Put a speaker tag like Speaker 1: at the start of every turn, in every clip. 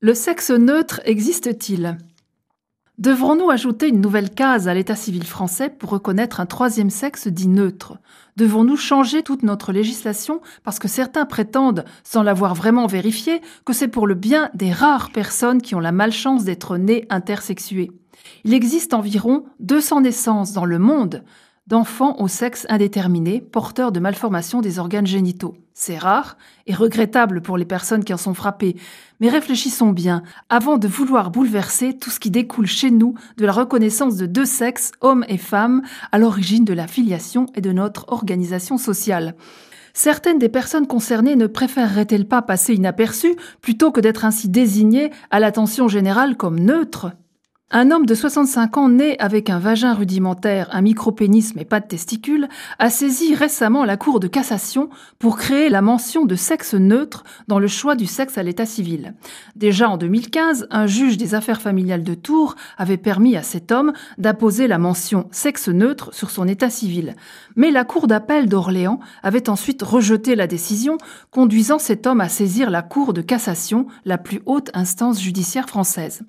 Speaker 1: Le sexe neutre existe-t-il? Devrons-nous ajouter une nouvelle case à l'état civil français pour reconnaître un troisième sexe dit neutre? Devons-nous changer toute notre législation parce que certains prétendent, sans l'avoir vraiment vérifié, que c'est pour le bien des rares personnes qui ont la malchance d'être nées intersexuées? Il existe environ 200 naissances dans le monde d'enfants au sexe indéterminé porteurs de malformations des organes génitaux. C'est rare et regrettable pour les personnes qui en sont frappées, mais réfléchissons bien avant de vouloir bouleverser tout ce qui découle chez nous de la reconnaissance de deux sexes, hommes et femmes, à l'origine de la filiation et de notre organisation sociale. Certaines des personnes concernées ne préféreraient-elles pas passer inaperçues plutôt que d'être ainsi désignées à l'attention générale comme neutres? Un homme de 65 ans né avec un vagin rudimentaire, un micropénis mais pas de testicules, a saisi récemment la Cour de cassation pour créer la mention de sexe neutre dans le choix du sexe à l'état civil. Déjà en 2015, un juge des affaires familiales de Tours avait permis à cet homme d'apposer la mention sexe neutre sur son état civil. Mais la Cour d'appel d'Orléans avait ensuite rejeté la décision, conduisant cet homme à saisir la Cour de cassation, la plus haute instance judiciaire française.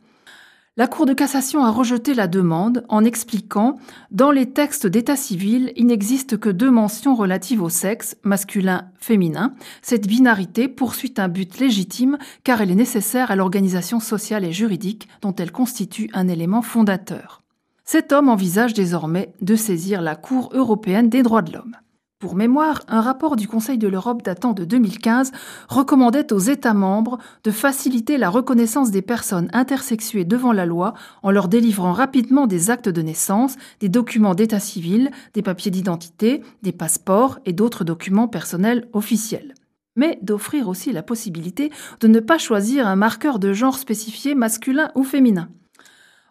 Speaker 1: La Cour de cassation a rejeté la demande en expliquant Dans les textes d'état civil, il n'existe que deux mentions relatives au sexe, masculin-féminin. Cette binarité poursuit un but légitime car elle est nécessaire à l'organisation sociale et juridique dont elle constitue un élément fondateur. Cet homme envisage désormais de saisir la Cour européenne des droits de l'homme. Pour mémoire, un rapport du Conseil de l'Europe datant de 2015 recommandait aux États membres de faciliter la reconnaissance des personnes intersexuées devant la loi en leur délivrant rapidement des actes de naissance, des documents d'état civil, des papiers d'identité, des passeports et d'autres documents personnels officiels mais d'offrir aussi la possibilité de ne pas choisir un marqueur de genre spécifié masculin ou féminin.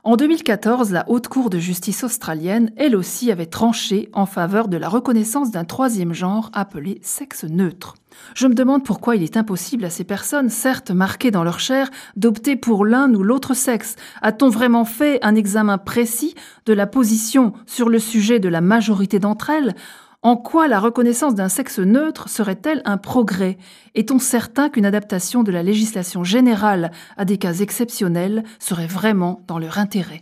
Speaker 1: En 2014, la Haute Cour de justice australienne, elle aussi, avait tranché en faveur de la reconnaissance d'un troisième genre appelé sexe neutre. Je me demande pourquoi il est impossible à ces personnes, certes marquées dans leur chair, d'opter pour l'un ou l'autre sexe. A-t-on vraiment fait un examen précis de la position sur le sujet de la majorité d'entre elles? En quoi la reconnaissance d'un sexe neutre serait-elle un progrès? Est-on certain qu'une adaptation de la législation générale à des cas exceptionnels serait vraiment dans leur intérêt?